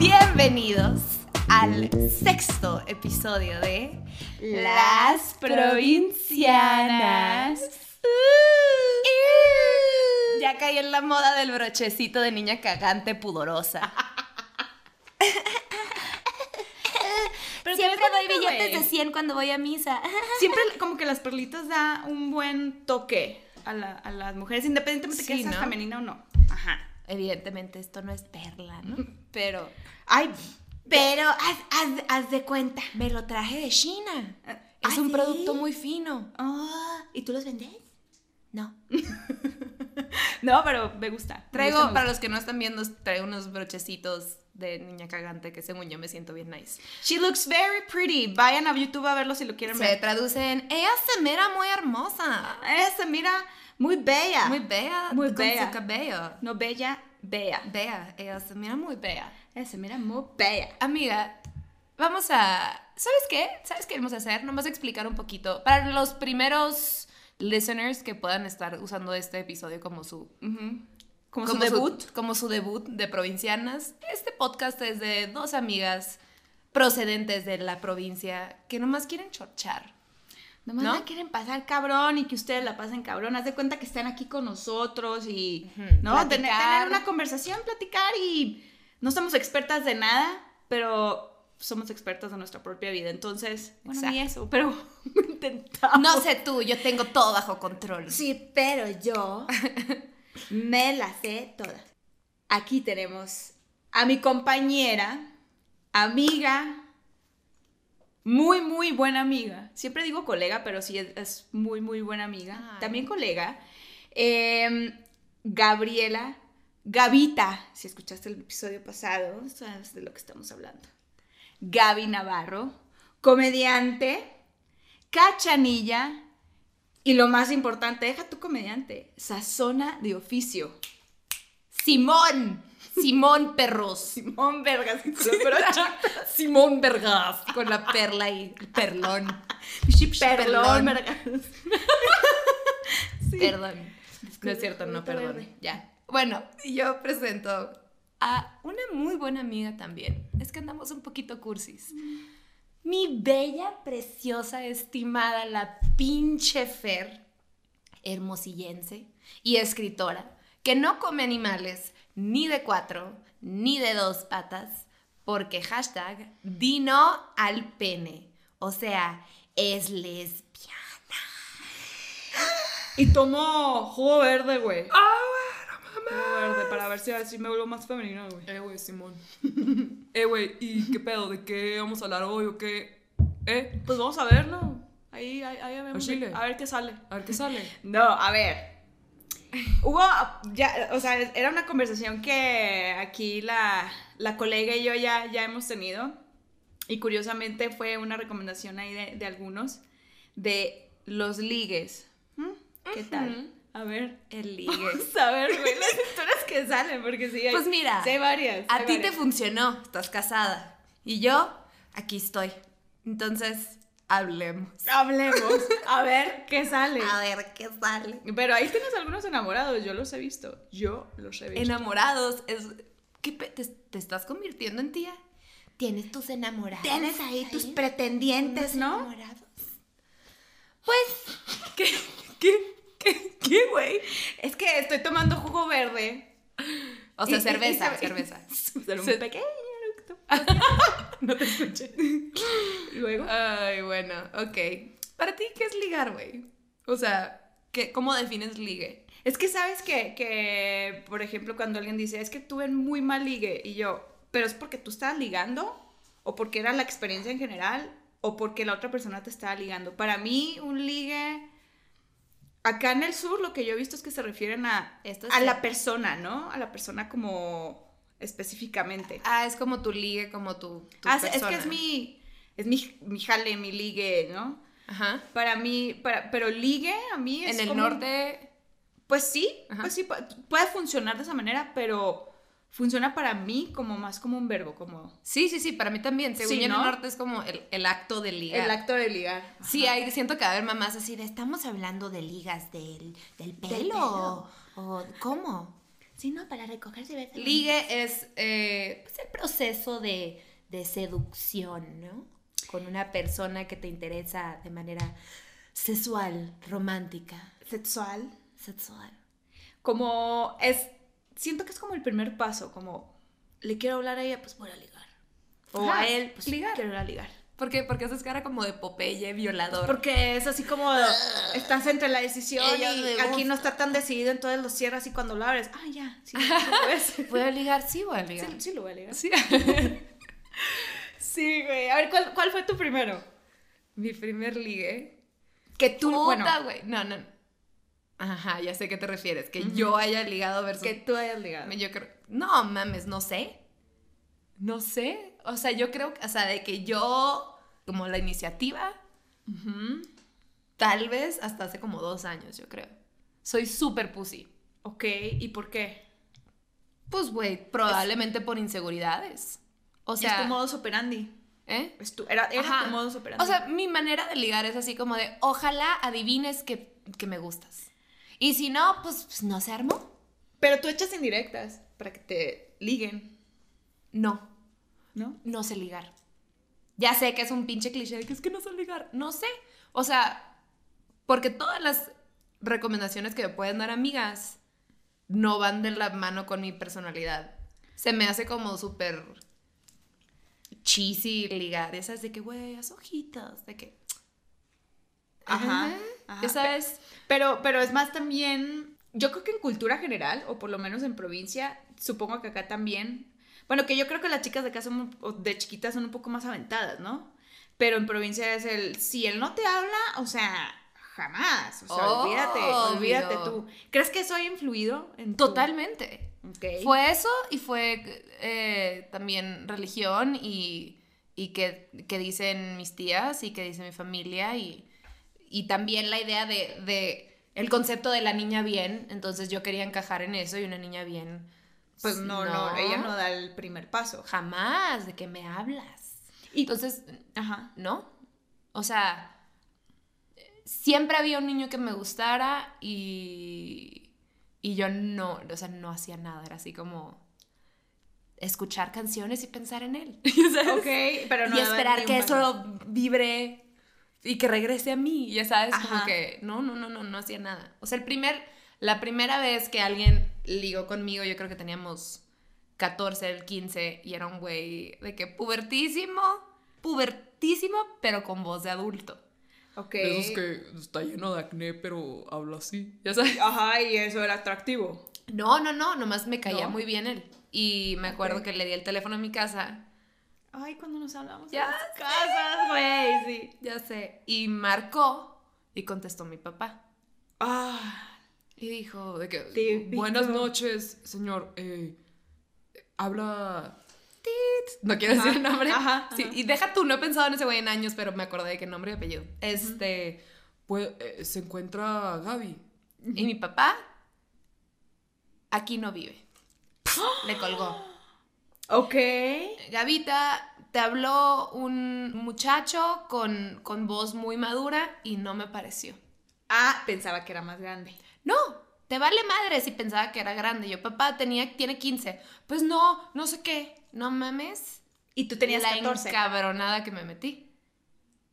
Bienvenidos al sexto episodio de Las Provincianas. Ya caí en la moda del brochecito de niña cagante pudorosa. Pero Siempre doy billetes de 100 cuando voy a misa. Siempre como que las perlitas da un buen toque a, la- a las mujeres, independientemente Sí, que seas ¿no? femenina o no. Ajá. Evidentemente esto no es perla, ¿no? Pero Ay, Pero haz, haz- haz de cuenta. me lo traje de China. Es ¿Ah, un sí? producto muy fino. Ah, ¿Y tú los vendes? No. no, pero me gusta. me Traigo, me para gusta. los que no están viendo, traigo unos brochecitos de niña cagante que según yo me siento bien nice. She looks very pretty. Vayan a YouTube a verlo si lo quieren Se ver. traduce en, ella se mira muy hermosa. Esa, mira, muy bella. Muy bella. Muy con bella. su cabello. No bella, bella. Bella, ella se mira muy bella. Esa, mira, muy bella. Amiga, vamos a... ¿Sabes qué? ¿Sabes qué vamos a hacer? Nomás explicar un poquito. Para los primeros listeners que puedan estar usando este episodio como su... Como, su debut. como su debut de provincianas. Este podcast es de dos amigas procedentes de la provincia que nomás quieren chorchar. Nomás ¿No? la quieren pasar cabrón y que ustedes la pasen cabrón. Haz de cuenta que están aquí con nosotros y. ¿no? Platicar. Tener, tener una conversación, platicar y no somos expertas de nada, pero somos expertas de nuestra propia vida. Entonces, bueno, ni eso, pero intentamos. No sé tú, yo tengo todo bajo control. Sí, pero yo me las sé todas. Aquí tenemos a mi compañera, amiga, muy, muy buena amiga. Siempre digo colega, pero sí es, es muy, muy buena amiga. Ay. También colega. Em, Gabriela, Gavita, si escuchaste el episodio pasado, sabes de lo que estamos hablando. Gaby Navarro, comediante, cachanilla y lo más importante, deja tu comediante, sazona de oficio. Simón. Simón Perros. Simón Vergas, Simón Vergas. Con la perla y el perlón. Perlón, Vergas. Perdón. No es cierto, no, perdón. Ya. Bueno, yo presento a una muy buena amiga también. Es que andamos un poquito cursis. Mi bella, preciosa, estimada, la pinche Fer, hermosillense y escritora, que no come animales ni de cuatro ni de dos patas, porque hashtag dino al pene. O sea, es lesbiana. Y tomo jugo verde, güey. Jugo verde para ver si así me vuelvo más femenina, güey. Eh, güey, Simón. eh, güey, ¿y qué pedo? ¿De qué vamos a hablar hoy o qué? ¿Eh? Pues vamos a verlo. Ahí, ahí, ahí vemos. Al chile. A ver qué sale. A ver qué sale. No, a ver. Hubo, ya, o sea, era una conversación que aquí la, la colega y yo ya, ya hemos tenido. Y curiosamente fue una recomendación ahí de, de algunos de los ligues. ¿Mm? ¿Qué tal? A ver, El ligue. vamos a ver, güey, las historias que salen, porque sí hay, Pues mira, hay varias. A ti te funcionó, estás casada. Y yo, aquí estoy. Entonces, hablemos. Hablemos, a ver qué sale. A ver qué sale. Pero ahí tienes algunos enamorados, yo los he visto. Yo los he visto. Enamorados, es. ¿qué pe- te, te estás convirtiendo en tía? Tienes tus enamorados. Tienes ahí tus pretendientes, ¿no? enamorados. Pues, ¿qué? ¿Qué? ¿Qué? ¿Qué, güey? Es que estoy tomando jugo verde. O sea, Y- y- cerveza, y cerveza. Un pequeño eructo. No te escuché. Luego. Ay, bueno, ok. ¿Para ti qué es ligar, güey? O sea, ¿qué, ¿cómo defines ligue? Es que sabes que, que, por ejemplo, cuando alguien dice, es que tuve muy mal ligue, y yo, ¿pero es porque tú estabas ligando? ¿O porque era la experiencia en general? ¿O porque la otra persona te estaba ligando? Para mí, un ligue. Acá en el sur, lo que yo he visto es que se refieren a, Esto a la persona, ¿no? A la persona como específicamente. Ah, es como tu ligue, como tu, tu Ah, es- es que es mi. Es mi, mi jale, mi ligue, ¿no? Ajá. Para mí, para, pero ligue a mí es En el como- norte, Pues sí, Ajá. pues sí, pu- puede funcionar de esa manera, pero funciona para mí como más como un verbo, como sí, sí, sí, para mí también. Según Sí, yo, en el ¿no? norte es como el, el acto de ligar. el acto de ligar. Sí, hay, siento que va a haber mamás así de, estamos hablando de ligas del, del pelo. pelo. ¿O cómo? Sí, no, para recogerse veces. Ligue es eh, pues el proceso de, de seducción, ¿no? Con una persona que te interesa de manera sexual, romántica, Sexual. sexual. Como es. Siento que es como el primer paso, como le quiero hablar a ella, pues voy a ligar. O Ajá, a él, pues ligar. quiero ir a ligar. ¿Por qué? Porque haces cara como de Popeye violador. Porque es así como estás entre la decisión Ella y aquí no está tan decidido, entonces lo cierras y cuando lo abres, ah, ya, sí, sí puedes. ¿Voy a ligar? Sí, voy a ligar. Sí, sí lo voy a ligar. Sí. Sí, güey. A ver, ¿cuál, cuál fue tu primero? Mi primer ligue. Que tú, Puta, bueno, güey. No, no. Ajá, ya sé a qué te refieres. Que yo haya ligado versus. que tú hayas ligado. Yo creo. No, mames, no sé. No sé. O sea, yo creo. O sea, de que yo. Como la iniciativa. Tal vez hasta hace como dos años, yo creo. Soy súper pussy. Ok, ¿y por qué? Pues, güey, probablemente por inseguridades. O es sea. tu modus operandi. ¿Eh? Es tu, era era tu modus operandi. O sea, mi manera de ligar es así como de, ojalá adivines que, que me gustas. Y si no, pues, pues, no se armó. pero tú echas indirectas para que te liguen, No, ¿no? no sé ligar. Ya sé que es un pinche cliché de que es que no sé ligar. No sé. O sea, porque todas las recomendaciones que me pueden dar amigas no van de la mano con mi personalidad. Se me hace como súper cheesy ligar. Esas de que, güey, haz ojitos. De que. Ajá, Ajá. Ya sabes. Pero, pero es más también, yo creo que en cultura general, o por lo menos en provincia, supongo que acá también, bueno, que yo creo que las chicas de acá son, de chiquitas son un poco más aventadas, ¿no? Pero en provincia es el, si él no te habla, o sea, jamás, o sea, olvídate, olvídate tú. ¿Crees que eso haya influido en tu- Totalmente. Ok. Fue eso y fue eh, también religión y, y que, que dicen mis tías y que dice mi familia y, y también la idea de, de el concepto de la niña bien. Entonces yo quería encajar en eso y una niña bien. Pues no, no, ella no da el primer paso. Jamás, de que me hablas. Y- Entonces, Ajá. ¿no? O sea, siempre había un niño que me gustara y, y yo no, o sea, no hacía nada, era así como escuchar canciones y pensar en él. ¿sabes? Ok, pero no y esperar que eso vibre y que regrese a mí, ya sabes, como que no, no, no, no, no hacía nada. O sea, el primer, la primera vez que alguien ligó conmigo, yo creo que teníamos 14, el 15, y era un güey de que pubertísimo, pubertísimo, pero con voz de adulto. Ok. De esos que está lleno de acné, pero habla así. Ya sabes. Ajá, y eso era atractivo. No, no, no, nomás me caía ¿No? muy bien él. Y me acuerdo que le di el teléfono a mi casa. Ay, cuando nos hablamos Ya en las casas, güey, sí. Ya sé. Y marcó y contestó mi papá. Ah, Y dijo de que. Buenas noches, señor. Eh, habla. Tit. No quiero decir el nombre. ajá, Sí, y deja tú, no he pensado en ese güey en años, pero me acordé de qué nombre y apellido. Este. Pues, eh, se encuentra Gaby. Y mi papá aquí no vive. Le colgó. ok. Gavita, te habló un muchacho con, con voz muy madura y no me pareció. Ah, pensaba que era más grande. No, te vale madre si pensaba que era grande. Yo, papá, tenía, tiene 15. Pues no, no sé qué. No mames. Y tú tenías la 14. encabronada que me metí.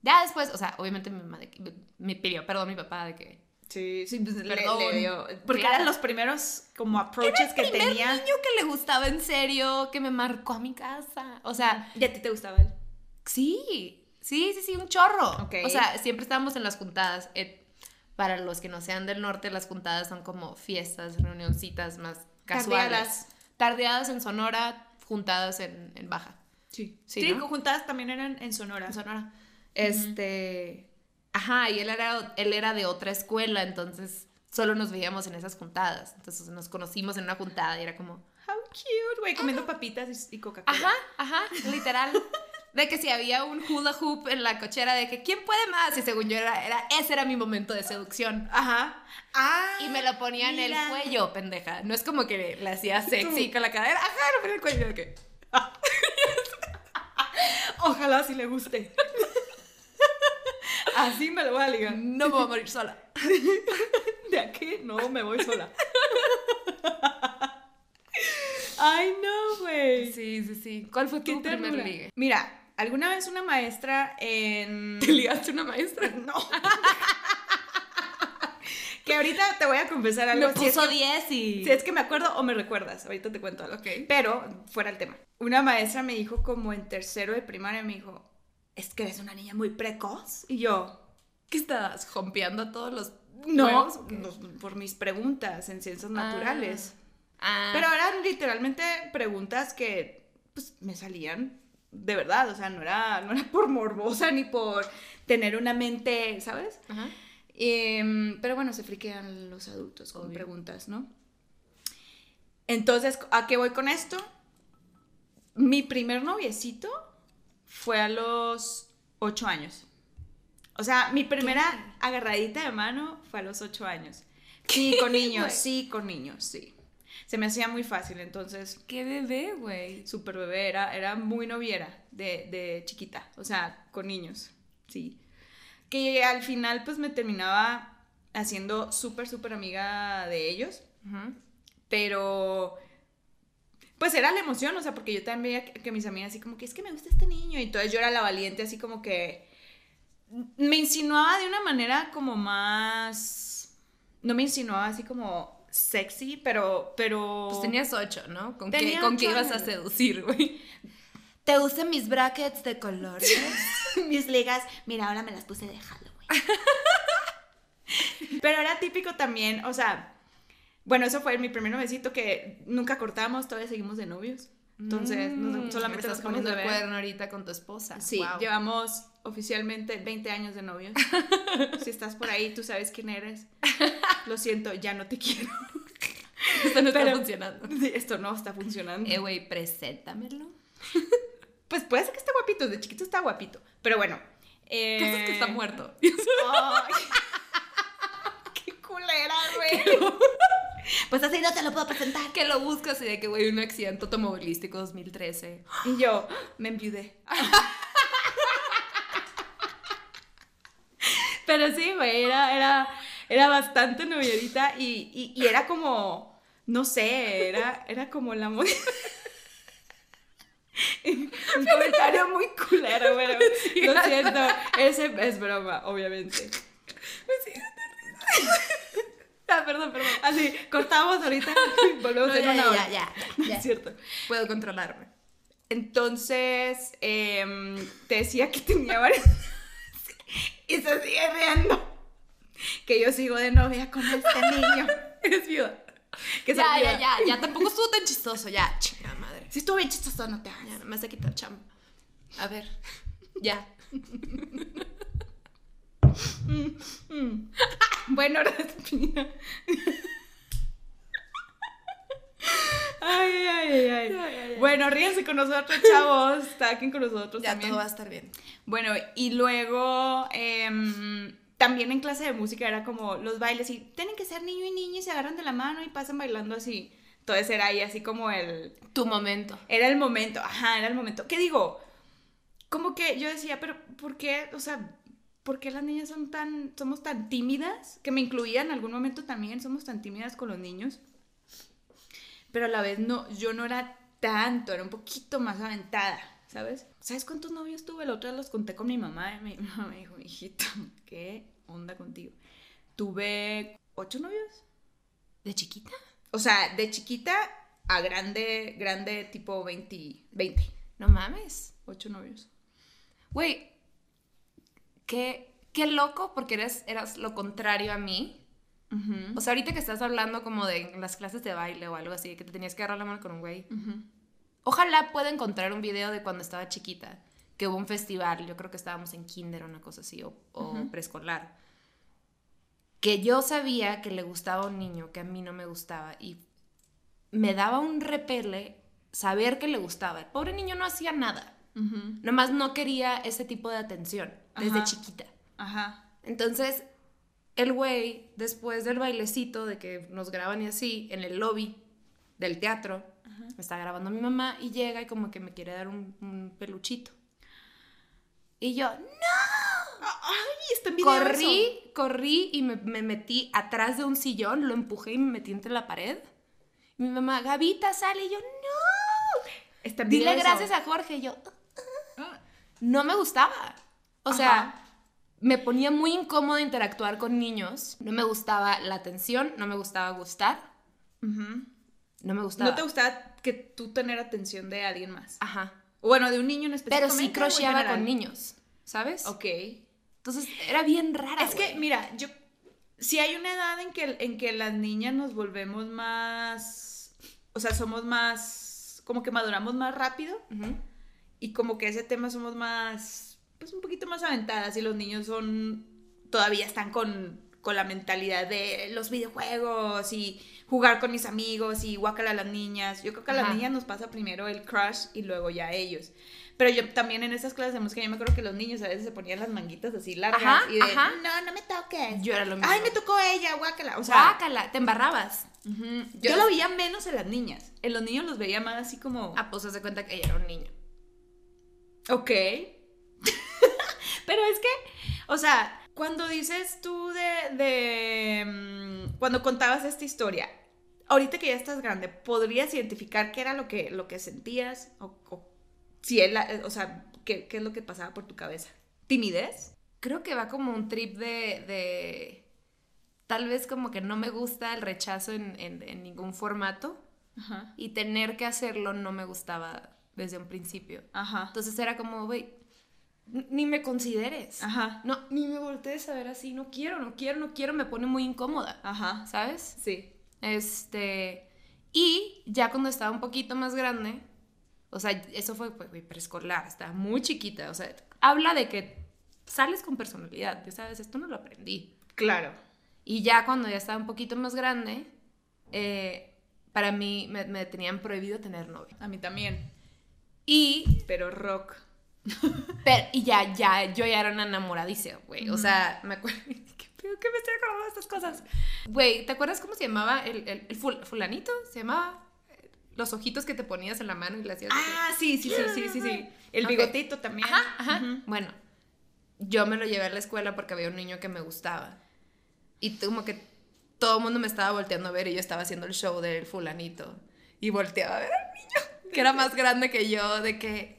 Ya después, o sea, obviamente mi mamá de me pidió perdón mi papá de que... Sí, sí, pues le- Perdón. le dio- Porque Claro. eran los primeros como approaches que primer tenía. niño que le gustaba en serio, que me marcó a mi casa. O sea, ¿Y a ti te gustaba él? Sí, sí, sí, sí, un chorro. Ok. O sea, siempre estábamos en las juntadas. Eh, para los que no sean del norte, las juntadas son como fiestas, reunioncitas más casuales. Tardeadas. Tardeadas en Sonora, juntadas en, en Baja. Sí. Sí, Sí, ¿no? juntadas también eran en Sonora. En Sonora. Este. Ajá, y él era, él era de otra escuela, entonces solo nos veíamos en esas juntadas. Entonces nos conocimos en una juntada y era como. How cute, güey, comiendo papitas y y Coca-Cola. Ajá, ajá, literal. De que si había un hula hoop en la cochera, de que ¿quién puede más? Y según yo, era, era, ese era mi momento de seducción. Ajá. Ah. Y me lo ponía en el cuello, pendeja. No es como que le hacía sexy con la cadera. Ajá, lo ponía en el cuello. De que, Ojalá sí le guste. Así me lo voy a ligar. no me voy a morir sola. ¿De aquí? No, me voy sola. Ay, no, güey. Sí, sí, sí. ¿Cuál fue tu primer ligue? Mira, alguna vez una maestra en... ¿Te ligaste una maestra? No. que ahorita te voy a confesar algo. Me si es puso que- 10 y... Si es que me acuerdo o me recuerdas, ahorita te cuento algo. Pero fuera el tema. Una maestra me dijo como en tercero de primaria, me dijo, es que eres una niña muy precoz. Y yo, ¿Qué estabas? ¿Jompeando a todos los no, por mis preguntas en ciencias naturales. Ah. Pero eran literalmente preguntas que pues me salían de verdad, o sea, no era, no era por morbosa ni por tener una mente, ¿sabes? Ajá. Em, pero bueno, se friquean los adultos con Obvio. preguntas, ¿no? Entonces, ¿a qué voy con esto? Mi primer noviecito fue a los ocho años. O sea, mi primera agarradita de mano fue a los ocho años. Sí, con niños, sí, con niños, sí. Se me hacía muy fácil, entonces, Qué bebé, güey. súper bebé, era, era muy noviera de, de chiquita, o sea, con niños, sí. Que al final, pues me terminaba haciendo súper, súper amiga de ellos, pero pues era la emoción, o sea, porque yo también veía que, que mis amigas así como que es que me gusta este niño, y entonces yo era la valiente, así como que me insinuaba de una manera como más, no me insinuaba así como sexy, pero, pero... Pues tenías ocho, ¿no? ¿Con, qué, ¿con qué ibas a seducir, güey? ¿Te usan mis brackets de colores? Mis ligas, mira, ahora me las puse de Halloween. Pero era típico también, o sea, bueno, eso fue mi primer novecito que nunca cortamos, todavía seguimos de novios. Entonces, Mm, solamente me estás poniendo de el cuerno ahorita con tu esposa. Sí, llevamos oficialmente 20 años de novios. si estás por ahí, tú sabes quién eres. Lo siento, ya no te quiero. Esto no está funcionando. Esto no está funcionando. Eh, güey, preséntamelo. Pues puede ser que esté guapito, de chiquito está guapito. Pero bueno. Eh... ¿Qué es que está muerto? Ay. Qué culera, güey. Pues así no te lo puedo presentar. que lo buscas y de que, güey, un accidente automovilístico 2013. Y yo, me enviudé. Pero sí, güey, era, era, era bastante novierita y, y, y era como, no sé, era, era como la mo- Un comentario muy culero, pero lo siento, ese es broma, obviamente. Ah, perdón, perdón. Así, cortamos ahorita y volvemos No, en ya, una hora. ya, ya, Es cierto. Puedo controlarme. Entonces, em, te decía que tenía varias... y se sigue riendo. Que yo sigo de novia con este niño. Eres viuda. Que Ya, ya, viuda. ya, ya, tampoco estuvo tan chistoso, ya, chingada madre. Si estuvo bien chistoso, no te hagas. Ya, me vas a quitar chamba. A ver, ya. Mm. Bueno, respira. Ay, ay. Bueno, ríense con nosotros, chavos. Están con nosotros Ya también. todo va a estar bien. Bueno, y luego em, también en clase de música era como los bailes y tienen que ser niño y niña y se agarran de la mano y pasan bailando así. Entonces era ahí así como el... Tu momento. Era el momento, ajá, era el momento. ¿Qué digo? Como que yo decía, pero ¿por qué? O sea, ¿por qué las niñas son tan, somos tan tímidas? Que me incluía en algún momento también, somos tan tímidas con los niños. Pero a la vez no, yo no era tanto, era un poquito más aventada, ¿sabes? ¿Sabes cuántos novios tuve? La otra los conté con mi mamá y mi mamá me dijo, hijita, ¿qué onda contigo? Tuve ocho novios. ¿De chiquita? O sea, de chiquita a grande, grande tipo 20, 20. No mames. Ocho novios. Güey, qué, qué loco porque eres, eras lo contrario a mí. O sea, ahorita que estás hablando como de las clases de baile o algo así, que te tenías que agarrar la mano con un güey. Ojalá pueda encontrar un video de cuando estaba chiquita, que hubo un festival, yo creo que estábamos en kinder o una cosa así, o, preescolar, que yo sabía que le gustaba a un niño que a mí no me gustaba y me daba un repele saber que le gustaba. El pobre niño no hacía nada, nomás no quería ese tipo de atención desde Ajá. chiquita. Ajá. Entonces, el güey, después del bailecito de que nos graban y así, en el lobby del teatro, me está grabando mi mamá y llega y como que me quiere dar un, un peluchito. Y yo, Ay, está en video corrí, eso. corrí y me, me metí atrás de un sillón, lo empujé y me metí entre la pared. Mi mamá, Gavita, sale. Y yo, no. Está Dile gracias a Jorge. Y yo, "Ah". no me gustaba. O sea, me ponía muy incómoda interactuar con niños. No me gustaba la atención, no me gustaba gustar. No me gustaba. ¿No te gustaba que tú tener atención de alguien más? Ajá. Bueno, de un niño en específico. Pero sí crocheaba con niños, ¿sabes? Ok. Entonces era bien rara. Es que, mira, yo. Si hay una edad en que, en que las niñas nos volvemos más. O sea, somos más. Como que maduramos más rápido. Y como que ese tema somos más. Pues un poquito más aventadas. Y los niños son. Todavía están con, con la mentalidad de los videojuegos y jugar con mis amigos y guácala a las niñas. Yo creo que a las Ajá. niñas nos pasa primero el crush y luego ya a ellos. Pero yo también en esas clases de música, yo me acuerdo que los niños a veces se ponían las manguitas así largas Ajá, y de, ajá. no, no me toques. Yo era lo mismo. Ay, me tocó ella, guácala. O sea, Guácala, te embarrabas. yo- yo, lo veía menos en las niñas. En los niños los veía más así como, Ah, pues se cuenta que ella era un niño. ok. Pero es que, o sea, cuando dices tú de, de, mm, cuando contabas esta historia, ahorita que ya estás grande, ¿podrías identificar qué era lo que, lo que sentías? O, o si él, o sea, ¿qué, qué es lo que pasaba por tu cabeza? ¿Timidez? Creo que va como un trip de. de- tal vez como que no me gusta el rechazo en, en- en ningún formato. Ajá. Y tener que hacerlo no me gustaba desde un principio. Ajá. Entonces era como, güey, ni me consideres. Ajá. No, ni me voltees a ver así. No quiero, no quiero, no quiero. Me pone muy incómoda. Ajá. ¿Sabes? Sí. Este. Y ya cuando estaba un poquito más grande, o sea, eso fue pues, preescolar, estaba muy chiquita. O sea, habla de que sales con personalidad. Ya sabes, esto no lo aprendí. Claro. Y ya cuando ya estaba un poquito más grande, eh, para mí me, me tenían prohibido tener novio. A mí también. Y, Pero rock. Pero, y ya, ya, yo ya era una enamoradiza, güey. O sea, me acuerdo. ¿Qué pedo que me estoy acordando de estas cosas? Güey, ¿te acuerdas cómo se llamaba el, el, el ful- fulanito? Se llamaba. eh, Los ojitos que te ponías en la mano y le hacías. Ah, sí, sí, sí, sí, sí, sí. El bigotito también. Ajá, ajá. Bueno, yo me lo llevé a la escuela porque había un niño que me gustaba. Y como que todo el mundo me estaba volteando a ver y yo estaba haciendo el show del fulanito. Y volteaba a ver al niño, que era más grande que yo, de que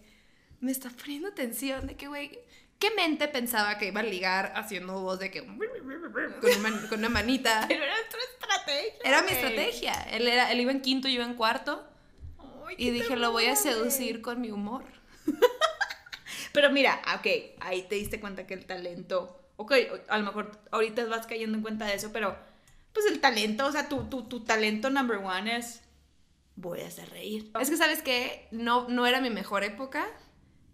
me está poniendo atención, de que, güey, ¿qué mente pensaba que iba a ligar haciendo voz de que... con una, con una manita? Pero era tu estrategia. Era mi estrategia. Él, era, él iba en quinto, yo iba en cuarto. Ay, Y dije, lo voy a seducir con mi humor. Pero mira, ok, ahí te diste cuenta que el talento. Ok, a lo mejor ahorita vas cayendo en cuenta de eso, pero pues el talento, o sea, tu, tu, tu talento number one es. Voy a hacer reír. Es que, ¿sabes qué? No, no era mi mejor época.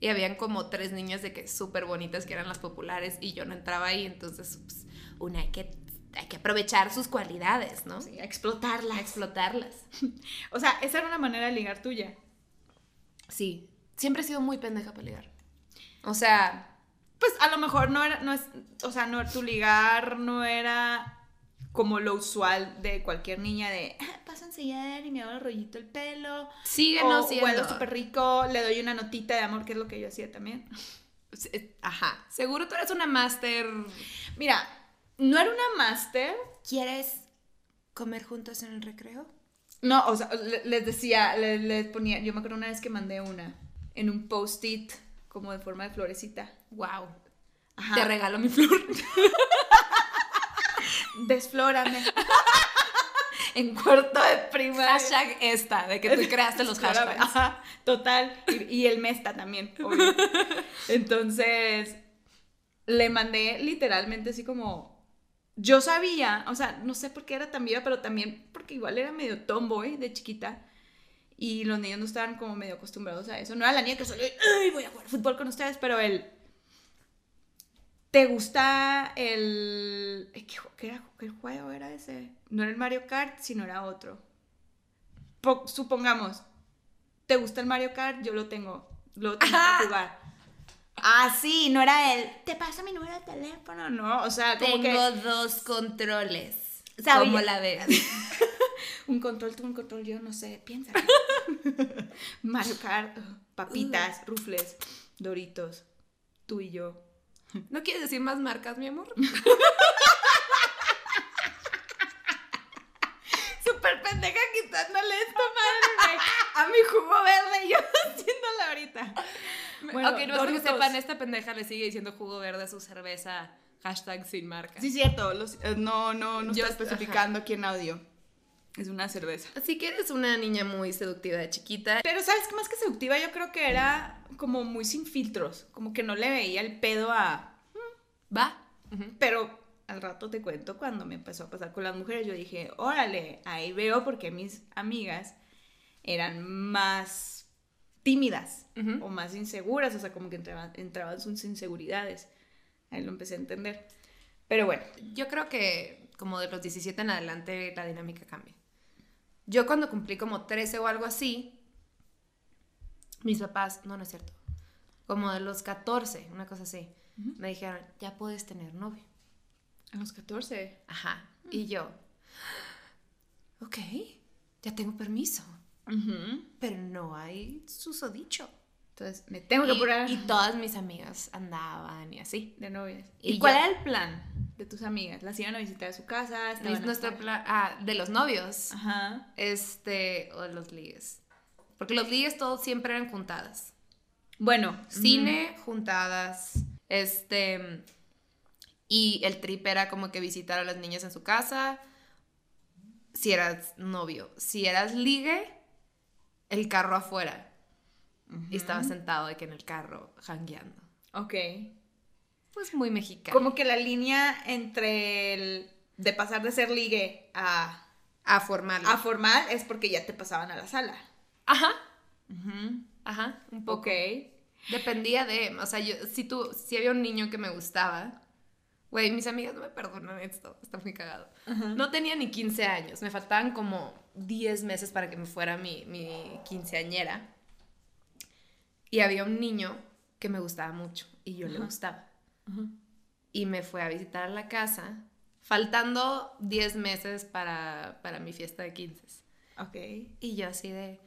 Y habían como tres niñas de que súper bonitas que eran las populares y yo no entraba ahí. Entonces, pues, una hay que, hay que aprovechar sus cualidades, ¿no? Sí, a explotarla. A explotarlas. O sea, esa era una manera de ligar tuya. Sí. Siempre he sido muy pendeja para ligar. O sea, Pues a lo mejor no era, no es, o sea, no, tu ligar no era como lo usual de cualquier niña de, ah, paso y me hago el rollito el pelo. sigue o huelo súper rico, le doy una notita de amor, que es lo que yo hacía también. Eh, Ajá. Seguro tú eres una máster. Mira, no era una máster. ¿Quieres comer juntos en el recreo? No, o sea, le- les decía, le- les, ponía, yo me acuerdo una vez que mandé una en un post-it como de forma de florecita. Wow. Ajá. Te regalo mi flor. Desflórame. en cuarto de primaria. Hashtag esta, de que tú creaste los hashtags. Ajá, total. Y, y el Mesta también, obvio. Entonces, le mandé literalmente así como. Yo sabía, o sea, no sé por qué era tan viva, pero también porque igual era medio tomboy de chiquita. Y los niños no estaban como medio acostumbrados a eso. No era la niña que solo, ay, voy a jugar fútbol con ustedes, pero el. ¿Te gusta el. ¿Qué, ju- qué era, qué juego era ese? No era el Mario Kart, sino era otro. Po- supongamos, ¿te gusta el Mario Kart? Yo lo tengo. Lo tengo que jugar. Ah, sí, no era el. ¿Te pasa mi número de teléfono? No, o sea, como Tengo que. dos controles. Sabía- ¿Cómo la ves? Un control, tú un control, yo no sé, piensa. Mario Kart, papitas, rufles, doritos, tú y yo. ¿No quieres decir más marcas, mi amor? Súper pendeja quitándole esto, madre. A mi jugo verde, yo haciéndola ahorita. Bueno, ok, no es que sepan, esta pendeja le sigue diciendo jugo verde a su cerveza, hashtag sin marca. Sí, cierto. los- eh, no, no, no Yo- está especificando aquí en audio. Es una cerveza. Así que eres una niña muy seductiva de chiquita. Pero, ¿sabes qué más que seductiva? Yo creo que era como muy sin filtros. Como que no le veía el pedo a. Va. Pero al rato te cuento cuando me empezó a pasar con las mujeres. Yo dije, órale, ahí veo porque mis amigas eran más tímidas o más inseguras. O sea, como que entraban, entraban sus inseguridades. Ahí lo empecé a entender. Pero bueno. Yo creo que como de los 17 en adelante la dinámica cambia. Yo cuando cumplí como 13 o algo así, mis papás, no, no es cierto, como de los 14, una cosa así, me dijeron, ya puedes tener novio. A los 14. Ajá. Y yo, ok, ya tengo permiso, pero no hay susodicho. Entonces, me tengo que Y, apurar. y todas mis amigas andaban y así. de novias. Y ¿Y, cuál yo- era el plan de tus amigas? ¿Las iban a visitar a su casa? Es ¿Estaban nuestro plan, ah, de los novios. Ajá. Este, o de los ligues. Porque los ligues todos siempre eran juntadas. Bueno, Cine, juntadas. Este. Y el trip era como que visitar a las niñas en su casa. Si eras novio. Si eras ligue, el carro afuera. Y estaba sentado de que en el carro, jangueando. ok. Pues muy mexicano. Como que la línea entre el de pasar de ser ligue a, A formal. a formal es porque ya te pasaban a la sala. Ajá. Ajá, un poco. Ok. Dependía de, o sea, yo, si tú, si había un niño que me gustaba, güey, mis amigas no me perdonan esto, está muy cagado. No tenía ni 15 años, me faltaban como 10 meses para que me fuera mi, mi quinceañera. Y había un niño que me gustaba mucho y yo le gustaba. Y me fue a visitar a la casa, faltando 10 meses para, para mi fiesta de 15. Ok. Y yo así de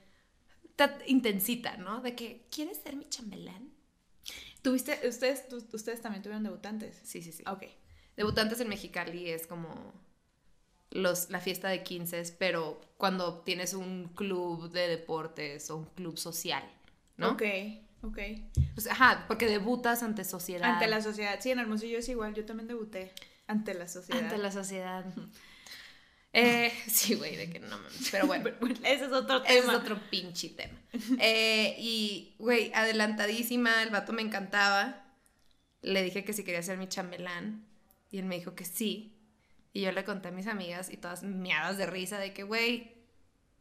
ta- intensita, ¿no? De que, ¿quieres ser mi chambelán? ¿Tuviste, ustedes, ustedes también tuvieron debutantes? Sí, sí, sí. Ok. Debutantes en Mexicali es como los, la fiesta de 15, pero cuando tienes un club de deportes o un club social, ¿no? Ok, ok. Pues, ajá, porque debutas ante sociedad. Ante la sociedad. Sí, en Hermosillo es igual. Yo también debuté. Ante la sociedad. Ante la sociedad. Eh, sí, güey, de que no mames. Pero bueno. Ese es otro Ese tema. es otro pinche tema. Eh, y, güey, adelantadísima, el vato me encantaba. Le dije que si quería ser mi chambelán. Y él me dijo que sí. Y yo le conté a mis amigas y todas miadas de risa de que, güey,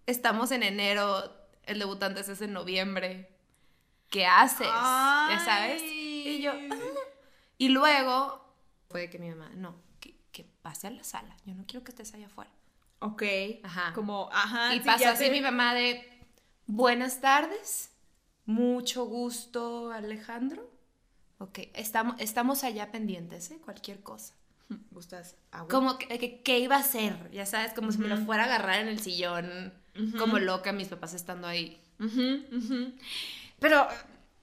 estamos en enero, el debutante es en noviembre. ¿Qué haces? ya sabes. Y yo, "Ah". Y luego fue de que mi mamá, no, que, que pase a la sala. Yo no quiero que estés allá afuera. Ok. Ajá. Como, ajá. Y sí, pasó así te- mi mamá de, buenas tardes, mucho gusto Alejandro. Ok, estamos, estamos allá pendientes, ¿eh? Cualquier cosa. Gustas agua. Como que, que- ¿qué iba a hacer? Ya sabes, como si me lo fuera a agarrar en el sillón, como loca, mis papás estando ahí. Ujú, ujú. Pero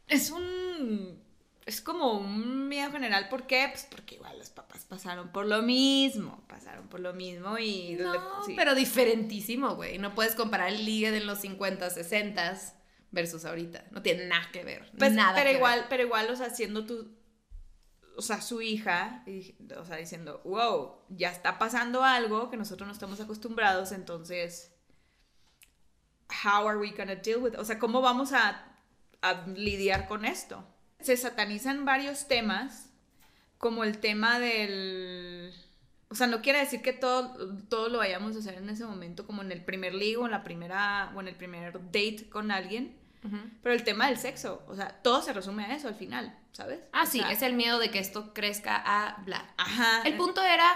es un. Es como un miedo general. ¿Por qué? Pues porque igual los papás pasaron por lo mismo. Pasaron por lo mismo y. No, le- sí. pero diferentísimo, güey. No puedes comparar el ligue de los 50, 60 versus ahorita. No tiene nada que ver. Pues, nada pero igual, ver. pero igual, o sea, siendo tu. O sea, su hija, y- o sea, diciendo, wow, ya está pasando algo que nosotros no estamos acostumbrados, entonces. How are we gonna deal with? O sea, ¿cómo vamos a, a lidiar con esto? Se satanizan varios temas, como el tema del. O sea, no quiere decir que todo, todo lo vayamos a hacer en ese momento, como en el primer ligo, o en la primera, o en el primer date con alguien. Pero el tema del sexo, o sea, todo se resume a eso al final, ¿sabes? Ah, O sí, sea, es el miedo de que esto crezca a bla. Ajá. El punto era,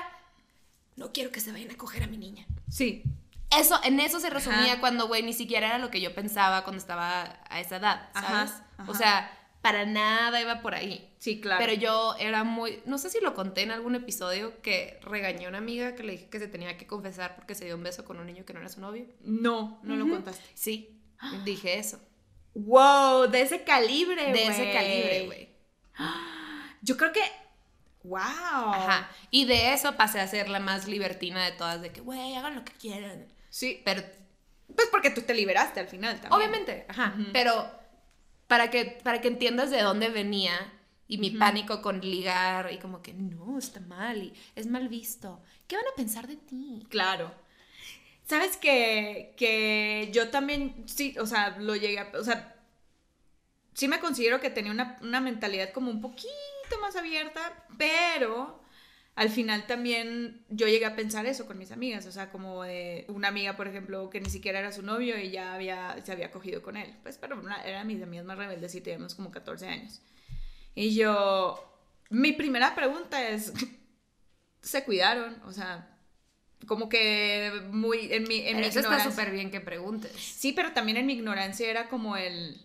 no quiero que se vayan a coger a mi niña. Sí. Eso, en eso se resumía Ajá. cuando, güey, ni siquiera era lo que yo pensaba cuando estaba a esa edad, ¿sabes? ajá. O sea, para nada iba por ahí. Sí, claro. Pero yo era muy, no sé si lo conté en algún episodio que regañé a una amiga que le dije que se tenía que confesar porque se dio un beso con un niño que no era su novio. No, no lo contaste. Sí, dije eso. Wow, de ese calibre, De ese calibre, güey. Yo creo que. Wow. Ajá. Y de eso pasé a ser la más libertina de todas, de que, güey, hagan lo que quieran. Sí. Pero, Pues porque tú te liberaste al final también. obviamente, ajá. Pero para que, para que entiendas de dónde venía y mi pánico con ligar y como que no, está mal y es mal visto. ¿Qué van a pensar de ti? Claro. Sabes que, que yo también, sí, o sea, lo llegué a, o sea, sí me considero que tenía una, una mentalidad como un poquito más abierta, pero al final también yo llegué a pensar eso con mis amigas, o sea, como de una amiga, por ejemplo, que ni siquiera era su novio y ya había, se había cogido con él, pues, pero una, eran mis amigas más rebeldes y teníamos como 14 años. Y yo, mi primera pregunta es, ¿se cuidaron? O sea, como que muy en mi, en mi eso está súper bien que preguntes. Sí, pero también en mi ignorancia era como el,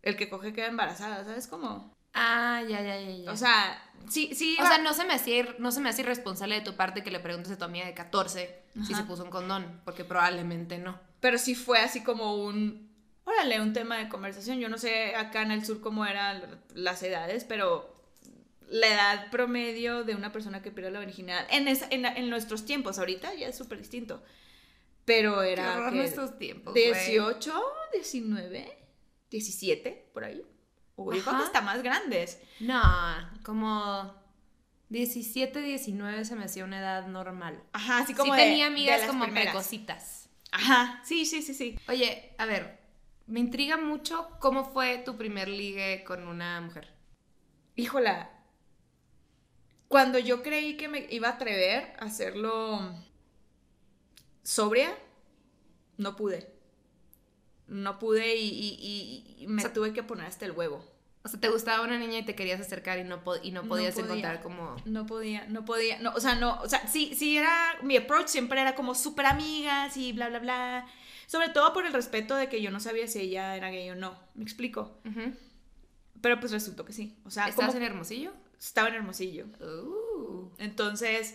el que coge queda embarazada, ¿sabes cómo? Ah, ya, ya, ya, ya. O sea, sí, sí. O sea, no se me hacía, ir- no se me hace irresponsable de tu parte que le preguntes a tu amiga de 14 si se puso un condón, porque probablemente no. pero sí fue así como un, órale, un tema de conversación. Yo no sé acá en el sur cómo eran las edades, pero la edad promedio de una persona que pierde la virginidad en, esa- en, en nuestros tiempos, ahorita ya es súper distinto. Pero Qué era horror que nuestros tiempos, güey. 18, 19, 17, por ahí. O yo creo Ajá. que está más grandes. No, como 17, 19 se me hacía una edad normal. Ajá, así como sí de- tenía amigas como primeras. precocitas. Ajá, sí, sí, sí, sí. Oye, a ver, me intriga mucho cómo fue tu primer ligue con una mujer. Híjola, cuando yo creí que me iba a atrever a hacerlo sobria, no pude. No pude y, y- me O sea, tuve que poner hasta el huevo. O sea, te gustaba una niña y te querías acercar y no, po- y no podías podía. encontrar como... No podía, no podía, no, o sea, no, o sea, sí, sí era, mi approach siempre era como súper amigas y bla, bla, bla. Sobre todo por el respeto de que yo no sabía si ella era gay o no, me explico. Pero pues resultó que sí, o sea, ¿Estabas como en Hermosillo? estaba en Hermosillo. Uh. Entonces,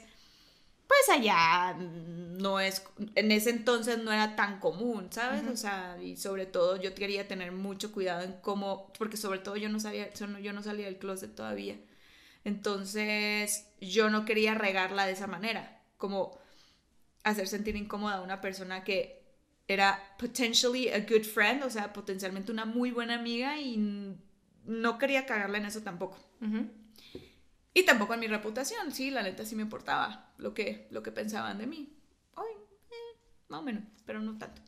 pues allá mm, no es, en ese entonces no era tan común, ¿sabes? O sea, y sobre todo yo quería tener mucho cuidado en cómo, porque sobre todo yo no sabía, yo no- salía del closet todavía. Entonces, yo no quería regarla de esa manera, como hacer sentir incómoda a una persona que era potentially a good friend, o sea, potencialmente una muy buena amiga y no quería cagarla en eso tampoco. Ujú. Y tampoco en mi reputación, sí, la neta sí me importaba lo que, lo que pensaban de mí. Ay, eh, más o menos, pero no tanto.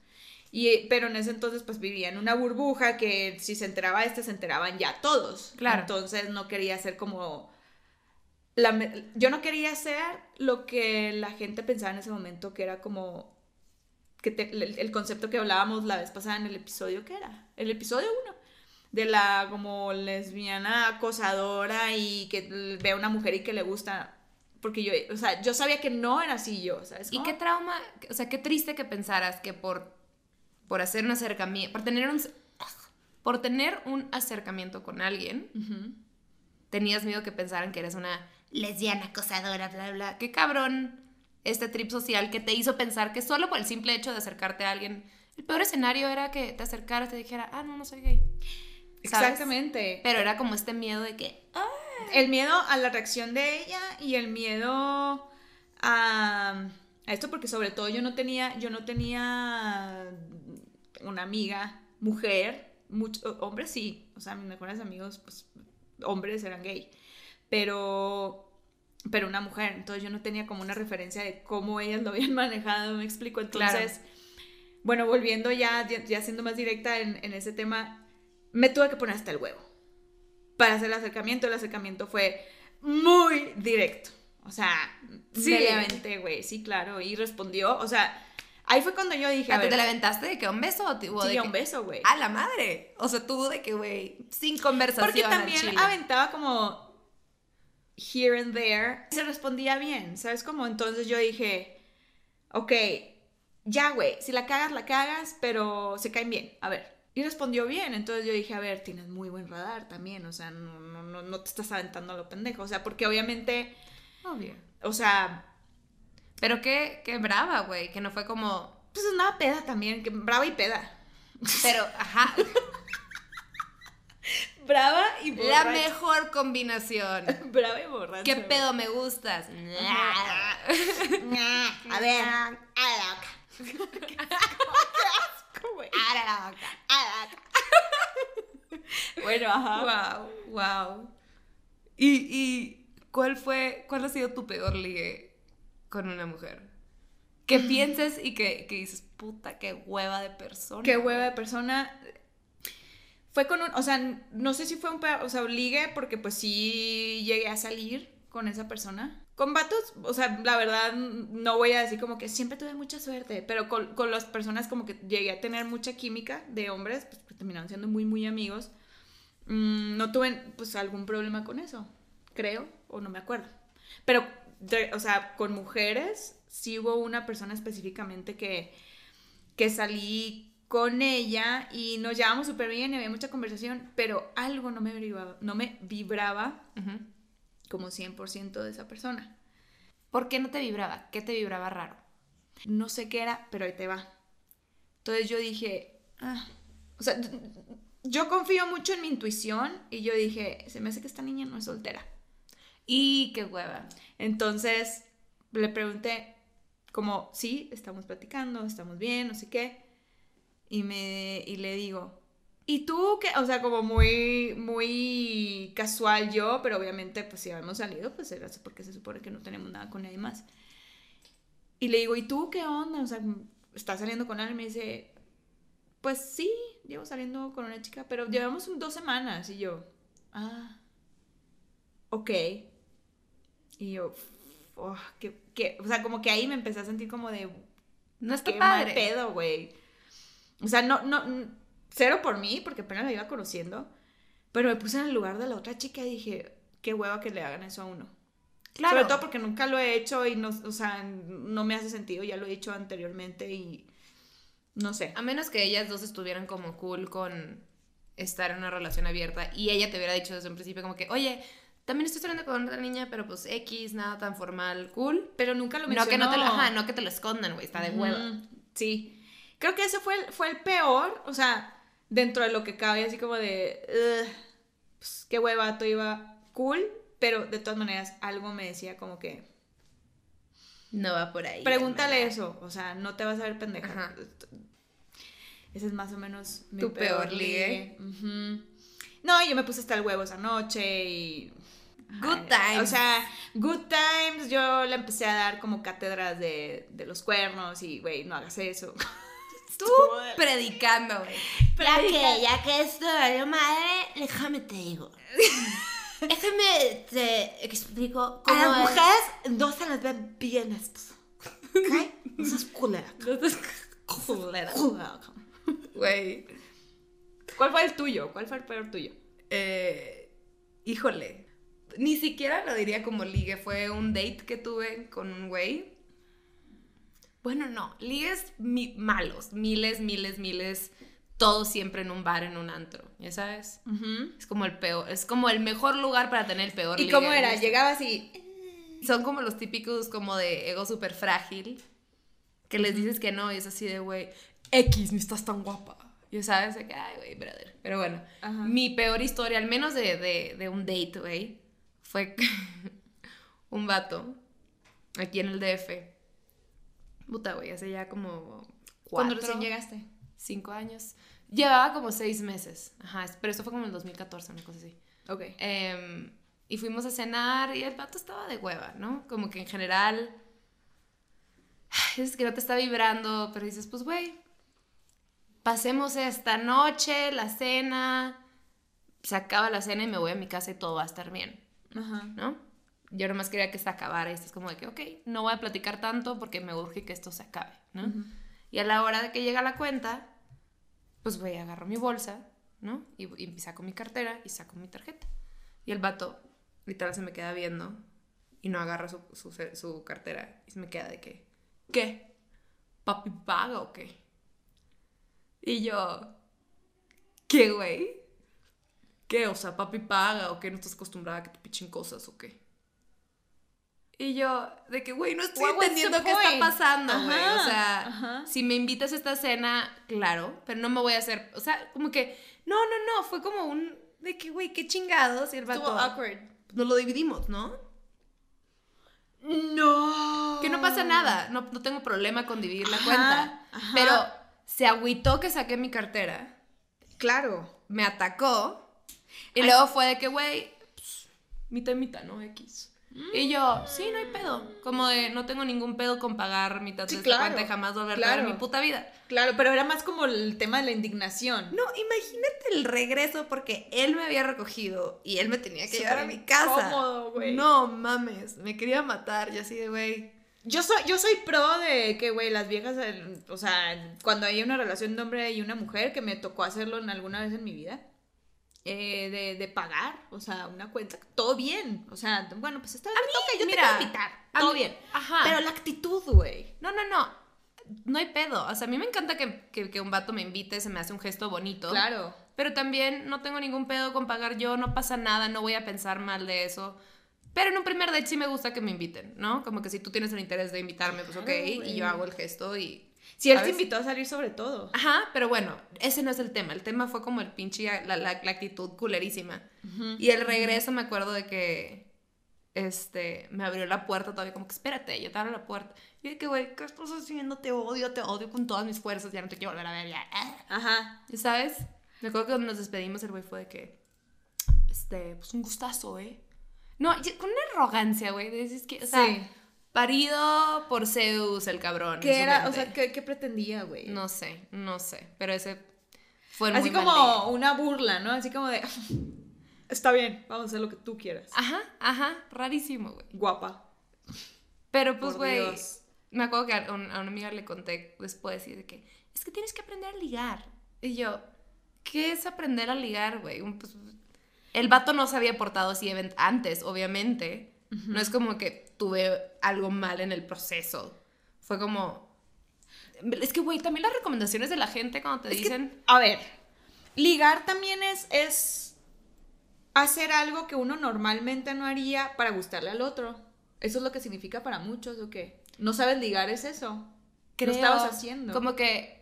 Y, eh, pero en ese entonces pues vivía en una burbuja que si se enteraba este, se enteraban ya todos. Claro. Entonces no quería ser como... La, yo no quería ser lo que la gente pensaba en ese momento, que era como... Que te- el, el concepto que hablábamos la vez pasada en el episodio, ¿qué era? El episodio 1 de la como lesbiana acosadora y que ve a una mujer y que le gusta. Porque yo, o sea, yo sabía que no era así yo, ¿sabes? ¿Y qué trauma, o sea, qué triste que pensaras que por, por hacer un acercamiento, por tener un, por tener un acercamiento con alguien, tenías miedo que pensaran que eres una lesbiana acosadora, bla, bla. Qué cabrón este trip social que te hizo pensar que solo por el simple hecho de acercarte a alguien, el peor escenario era que te acercaras y te dijera, ah, no, no soy gay. ¿Sabes? Exactamente. Pero era como este miedo de que, El miedo a la reacción de ella y el miedo a, a esto porque sobre todo yo no tenía, yo no tenía una amiga mujer, mucho, hombres sí, o sea, mis mejores amigos, pues hombres eran gay, pero pero una mujer, entonces yo no tenía como una referencia de cómo ellas lo habían manejado, me explico, entonces, bueno, volviendo ya, ya, ya siendo más directa en, en ese tema, me tuve que poner hasta el huevo para hacer el acercamiento. El acercamiento fue muy directo. O sea, Sí. güey. Sí, claro. Y respondió. O sea, ahí fue cuando yo dije, a ¿te la aventaste de que un beso o, te- sí, de a que- un beso, güey. A la madre. O sea, tú de que, güey, sin conversación. Porque también aventaba como here and there. Se respondía bien, ¿sabes cómo? Entonces yo dije, ok, ya, güey, si la cagas, la cagas, pero se caen bien. A ver. Y respondió bien, entonces yo dije, a ver, tienes muy buen radar también, o sea, no, no, no, no te estás aventando a lo pendejo, o sea, porque obviamente, Obvio. o sea, Pero qué, qué brava, güey, que no fue como... pues es una peda también, que brava y peda. Pero, ajá, Brava y la mejor combinación. Brava y borracha. ¿Qué pedo me gustas? A ver, a la boca. güey. Ara la vaca. Bueno, ajá. Wow, wow. ¿Y, ¿Y cuál fue, cuál ha sido tu peor ligue con una mujer? Que pienses y que, que dices, puta, qué hueva de persona. Qué hueva de persona. Fue con un, o sea, no sé si fue un, o sea, ligue porque pues sí llegué a salir con esa persona. Con vatos, o sea, la verdad no voy a decir como que siempre tuve mucha suerte, pero con, con las personas como que llegué a tener mucha química de hombres, pues, pues, terminaron siendo muy, muy amigos. Mm, no tuve pues algún problema con eso, creo, o no me acuerdo. Pero, de- o sea, con mujeres sí hubo una persona específicamente que, que salí con ella y nos llevábamos súper bien y había mucha conversación, pero algo no me vibraba, no me vibraba Ujú. Como 100% de esa persona. ¿Por qué no te vibraba? ¿Qué te vibraba raro? No sé qué era, pero ahí te va. Entonces yo dije, ah, o sea, yo confío mucho en mi intuición y yo dije, se me hace que esta niña no es soltera. Y qué hueva. Entonces le pregunté, como, sí, estamos platicando, estamos bien, no sé qué. Y, me, y le digo, ¿y tú qué? O sea, como muy, muy casual yo, pero obviamente, pues si habíamos salido, pues era porque se supone que no tenemos nada con nadie más. Y le digo, ¿y tú qué onda? O sea, ¿estás saliendo con alguien? Y me dice, pues sí, llevo saliendo con una chica, pero llevamos dos semanas. Y yo, ah, ok. Y yo, oh, que, que- o sea, como que ahí me empecé a sentir como de, No está qué mal padre. pedo, güey. O sea, no, no, cero por mí, porque apenas la iba conociendo, pero me puse en el lugar de la otra chica y dije, qué hueva que le hagan eso a uno. Claro. Sobre todo porque nunca lo he hecho y no, o sea, no me hace sentido, ya lo he dicho anteriormente y no sé. A menos que ellas dos estuvieran como cool con estar en una relación abierta y ella te hubiera dicho desde un principio como que, oye, también estoy saliendo con otra niña, pero pues X, nada tan formal, cool. Pero nunca lo No mencionó. que no te lo, ajá, no que te lo escondan, güey, está de hueva. Sí. Creo que ese fue el, fue el peor, o sea, dentro de lo que cabe, así como de, "Ugh, pues, qué hueva, todo iba cool, pero de todas maneras algo me decía como que, No va por ahí. pregúntale hermana. eso, o sea, no te vas a ver pendeja. Ajá. Ese es más o menos mi Tu peor ligue. Ujú. No, yo me puse hasta el huevo esa noche y... Good Ay, O times. sea, good times, yo le empecé a dar como cátedras de, de los cuernos y, güey, no hagas eso. Tú predicando, güey. Ya que, ya que esto valió madre, déjame te digo. Déjame te explico A cómo las es. mujeres no se les ven bien estos. ¿Ok? Eso es culera. Culera. Culera. Güey. ¿Cuál fue el tuyo? ¿Cuál fue el peor tuyo? Eh, híjole. Ni siquiera lo diría como ligue. Fue un date que tuve con un güey. Bueno, no. Ligues mi- malos. Miles, miles, miles. Todo siempre en un bar, en un antro. ¿Ya sabes? Es como el peor. Es como el mejor lugar para tener el peor ¿Y ligue. cómo era? Llegabas y... Son como los típicos como de ego súper frágil. Que les dices que no y es así de, güey, X, ni estás tan guapa. Y sabes, de que, ay, güey, brother. Pero bueno, Ajá. mi peor historia, al menos de, de, de un date, güey, fue un vato aquí en el DF. Puta, güey, hace ya como Cuando recién llegaste. cinco años. Llevaba como seis meses. Ajá, pero eso fue como en el 2014, una cosa así. Ok. Em, y fuimos a cenar y el vato estaba de hueva, ¿no? Como que en general. Es que no te está vibrando, pero dices, pues, güey, pasemos esta noche, la cena. Se acaba la cena y me voy a mi casa y todo va a estar bien, Ajá. ¿no? Yo nomás quería que se acabara y es como de que, ok, no voy a platicar tanto porque me urge que esto se acabe, ¿no? Y a la hora de que llega la cuenta, pues voy, agarro mi bolsa, ¿no? Y, y saco mi cartera y saco mi tarjeta. Y el vato, literal, se me queda viendo y no agarra su, su, su cartera y se me queda de que, ¿qué? ¿Papi paga o qué? Y yo, ¿qué, güey? ¿Qué? O sea, papi paga o qué? ¿No estás acostumbrada a que te pichen cosas o qué? Y yo, de que, güey, no estoy entendiendo qué está pasando, güey. O sea, ajá. si me invitas a esta cena, claro, pero no me voy a hacer, o sea, como que, no, no, no, fue como un, de que, güey, qué chingados. Y el Estuvo vato, awkward. nos lo dividimos, ¿no? No. Que no pasa nada, no, no tengo problema con dividir la Ajá, cuenta. ajá. Pero se agüitó que saqué mi cartera, Claro. me atacó, y luego fue de que, güey, pues, mitad y mitad, ¿no? X. Y yo, sí, no hay pedo. Como de, no tengo ningún pedo con pagar mitad Sí, de claro, esta cuenta y jamás volver a claro. pagar mi puta vida. Claro, pero era más como el tema de la indignación. No, imagínate el regreso porque él me había recogido y él me tenía que Súper llevar a mi casa. incómodo, güey. No mames, me quería matar y así de güey. Yo soy, yo soy pro de que, güey, las viejas, el- o sea, cuando hay una relación de hombre y una mujer, que me tocó hacerlo en alguna vez en mi vida, eh, de, de pagar, o sea, una cuenta, todo bien, o sea, bueno, pues me toca, yo mira, te invitar, todo mí- bien. ajá. Pero la actitud, güey. No, no, no. No hay pedo. O sea, a mí me encanta que, que, que un vato me invite, se me hace un gesto bonito. Claro. Pero también no tengo ningún pedo con pagar yo, no pasa nada, no voy a pensar mal de eso. Pero en un primer date sí me gusta que me inviten, ¿no? Como que si tú tienes el interés de invitarme, pues ok, y yo hago el gesto y... Si él te ¿sabes? invitó a salir sobre todo. Ajá, pero bueno, ese no es el tema. El tema fue como el pinche, la, la- la actitud culerísima. Y el regreso me acuerdo de que, este, me abrió la puerta todavía, como que espérate, yo te abro la puerta. Y de que, güey, ¿qué estás haciendo? Te odio, te odio con todas mis fuerzas, ya no te quiero volver a ver, ya. ah". Ajá. ¿Y sabes? Me acuerdo que cuando nos despedimos el güey fue de que, este, pues un gustazo, ¿eh? No, con una arrogancia, güey, de decir que, o sea, Sí. Parido por Zeus, el cabrón. ¿Qué era? O sea, ¿qué, qué pretendía, güey? No sé, no sé, pero ese fue el Así muy mal como una burla, ¿no? Así como de, está bien, vamos a hacer lo que tú quieras. Ajá, ajá, rarísimo, güey. Guapa. Pero pues, güey, me acuerdo que a, un- a una amiga le conté después y de que, es que tienes que aprender a ligar. Y yo, ¿qué es aprender a ligar, güey? Pues, el vato no se había portado así antes, obviamente. No es como que tuve algo mal en el proceso. Fue como... Es que, güey, también las recomendaciones de la gente cuando te Es que, dicen... a ver, ligar también es, es hacer algo que uno normalmente no haría para gustarle al otro. Eso es lo que significa para muchos, ¿o qué? No sabes ligar, es eso. ¿Qué creo, estabas haciendo? Como que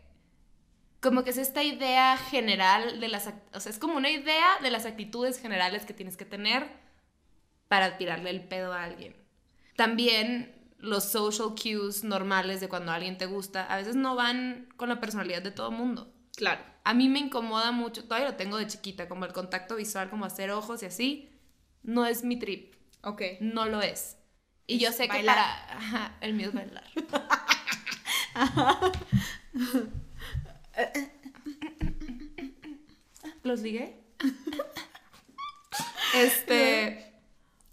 como que es esta idea general de las o sea, es como una idea de las actitudes generales que tienes que tener para tirarle el pedo a alguien. También los social cues normales de cuando alguien te gusta a veces no van con la personalidad de todo mundo. Claro. A mí me incomoda mucho, todavía lo tengo de chiquita, como el contacto visual, como hacer ojos y así, no es mi trip, Ok. no lo es. Y yo sé bailar. que para ajá, el mío es bailar. ¿Los ligué? Este,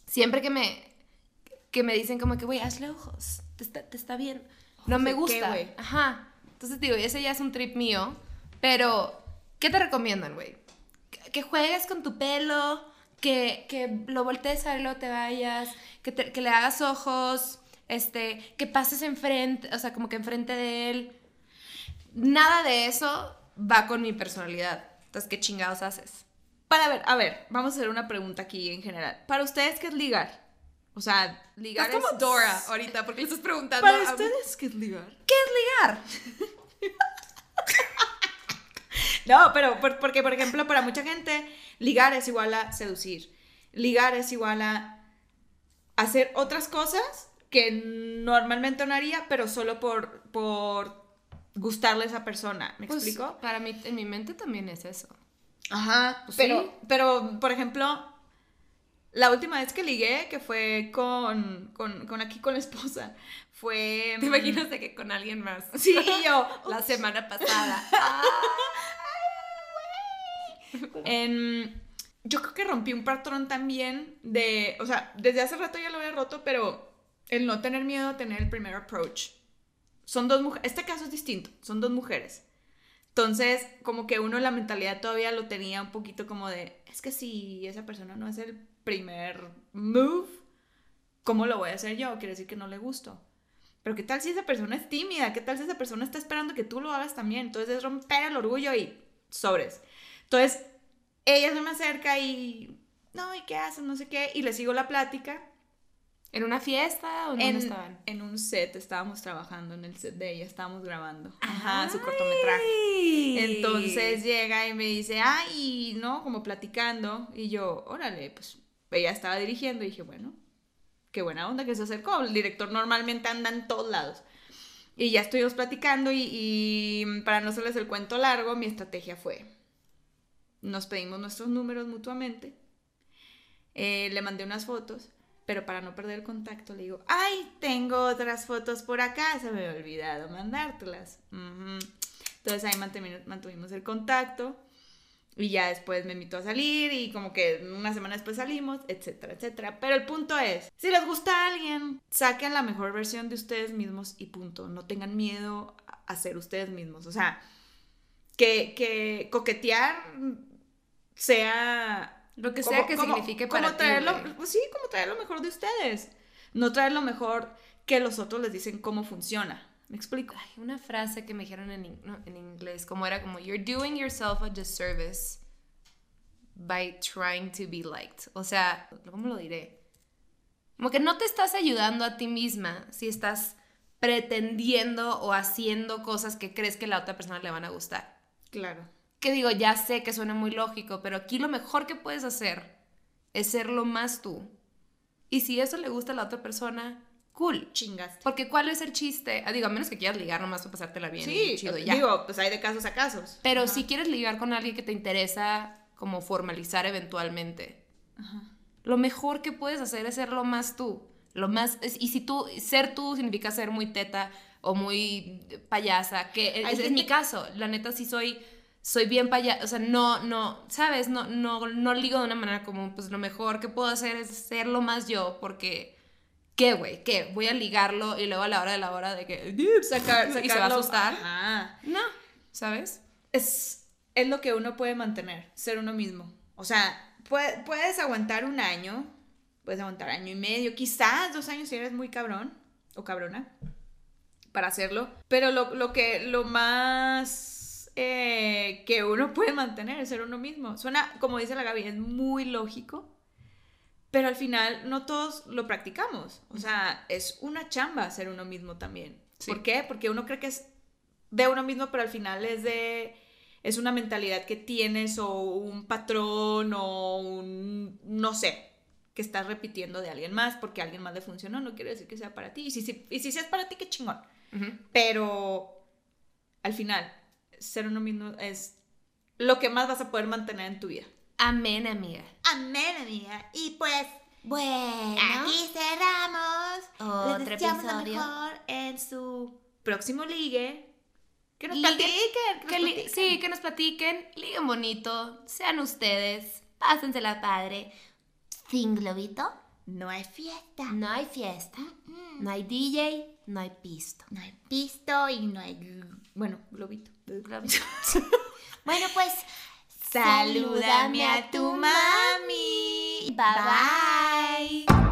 siempre que me que me dicen como que, güey, hazle ojos, te está, te está bien. No ¿Ojos me qué, gusta. Ajá. Entonces digo, ese ya es un trip mío, pero ¿qué te recomiendan, güey? Que, que juegues con tu pelo, que, que lo voltees a ver y luego te vayas, que, te- que le hagas ojos, este, que pases enfrente, o sea, como que enfrente de él. Nada de eso va con mi personalidad. Entonces, ¿qué chingados haces? Para ver, a ver, vamos a hacer una pregunta aquí en general. Para ustedes, ¿qué es ligar? O sea, ligar Estás como es... Dora ahorita, porque le estás preguntando. Para a- ustedes, ¿qué es ligar? ¿Qué es ligar? No, pero por- porque, por ejemplo, para mucha gente, ligar es igual a seducir. Ligar es igual a hacer otras cosas que normalmente no haría, pero solo por, por gustarle a esa persona. ¿Me Pues, explico? Para mí, en mi mente también es eso. Ajá. Pues pero, sí. pero, por ejemplo, la última vez que ligué, que fue con, con, con aquí con la esposa, fue... ¿Te imaginas de que con alguien más? Sí, yo. La semana pasada. En- yo creo que rompí un patrón también de, o sea, desde hace rato ya lo había roto, pero el no tener miedo a tener el primer approach. Son dos mujeres, este caso es distinto, son dos mujeres. Entonces, como que uno la mentalidad todavía lo tenía un poquito como de, es que si esa persona no hace el primer move, ¿cómo lo voy a hacer yo? Quiere decir que no le gusto. Pero ¿qué tal si esa persona es tímida? ¿Qué tal si esa persona está esperando que tú lo hagas también? Entonces es romper el orgullo y sobres. Entonces, ella se me acerca y, no, ¿y qué haces? No sé qué. Y le sigo la plática. ¿En una fiesta o en, En, dónde estaban? en un set, estábamos trabajando en el set de ella, estábamos grabando. Ajá, su cortometraje. Entonces llega y me dice, ay, ¿no? Como platicando. Y yo, órale, pues ella estaba dirigiendo y dije, bueno, qué buena onda que se acercó. El director normalmente anda en todos lados. Y ya estuvimos platicando y, para no hacerles el cuento largo, mi estrategia fue, nos pedimos nuestros números mutuamente, eh, le mandé unas fotos, pero para no perder el contacto le digo, ay, tengo otras fotos por acá, se me había olvidado mandártelas. Entonces ahí mantuvimos el contacto y ya después me invitó a salir y como que una semana después salimos, etcétera, etcétera. Pero el punto es, si les gusta a alguien, saquen la mejor versión de ustedes mismos y punto. No tengan miedo a ser ustedes mismos. O sea, que, que coquetear sea... Lo que sea que signifique para como ti, traer lo- güey. pues sí, como traer lo mejor de ustedes. No traer lo mejor que los otros les dicen cómo funciona. ¿Me explico? Ay, una frase que me dijeron en, in- no, en inglés, como era como, you're doing yourself a disservice by trying to be liked. O sea, ¿cómo lo diré? Como que no te estás ayudando a ti misma si estás pretendiendo o haciendo cosas que crees que a la otra persona le van a gustar. Claro. Que digo, ya sé que suena muy lógico, pero aquí lo mejor que puedes hacer es ser lo más tú. Y si eso le gusta a la otra persona, cool. Chingaste. Porque ¿cuál es el chiste? Ah, digo, a menos que quieras ligar nomás para pasártela bien Sí, y chido ya. digo, pues hay de casos a casos. Pero Ajá. si quieres ligar con alguien que te interesa como formalizar eventualmente, lo mejor que puedes hacer es ser lo más tú. Lo más, es- y si tú, ser tú significa ser muy teta o muy payasa, que es, mi caso. La neta sí soy, soy bien payasa, o sea, no, no, ¿sabes? No, no, no ligo de una manera común. Pues lo mejor que puedo hacer es ser lo más yo, porque... ¿Qué, güey? ¿Qué? Voy a ligarlo y luego a la hora de la hora de que... Sacar, y se va a asustar. Ajá. No, ¿sabes? Es, es lo que uno puede mantener, ser uno mismo. O sea, pue- puedes aguantar un año, puedes aguantar año y medio, quizás dos años si eres muy cabrón o cabrona para hacerlo. Pero lo, lo que, lo más eh, que uno puede mantener es ser uno mismo. Suena, como dice la Gaby, es muy lógico. Pero al final no todos lo practicamos. O sea, es una chamba ser uno mismo también. Sí. ¿Por qué? Porque uno cree que es de uno mismo, pero al final es de es una mentalidad que tienes o un patrón o un no sé que estás repitiendo de alguien más porque a alguien más le funcionó, no quiere decir que sea para ti. Y si, si- y si es para ti, qué chingón. Pero al final, ser uno mismo es lo que más vas a poder mantener en tu vida. Amén, amiga. Amén, amiga. Y pues, Bueno. aquí cerramos. Otro Les deseamos lo episodio. mejor en su Próximo ligue. Que nos Ligue. platiquen. que Que nos platiquen. sí, que nos platiquen, liguen bonito, sean ustedes, pásensela padre. Sin globito, no hay fiesta. No hay fiesta, no hay DJ, no hay pisto. No hay pisto y no hay... Bueno, globito. Bueno, pues... Salúdame a tu mami. Bye bye.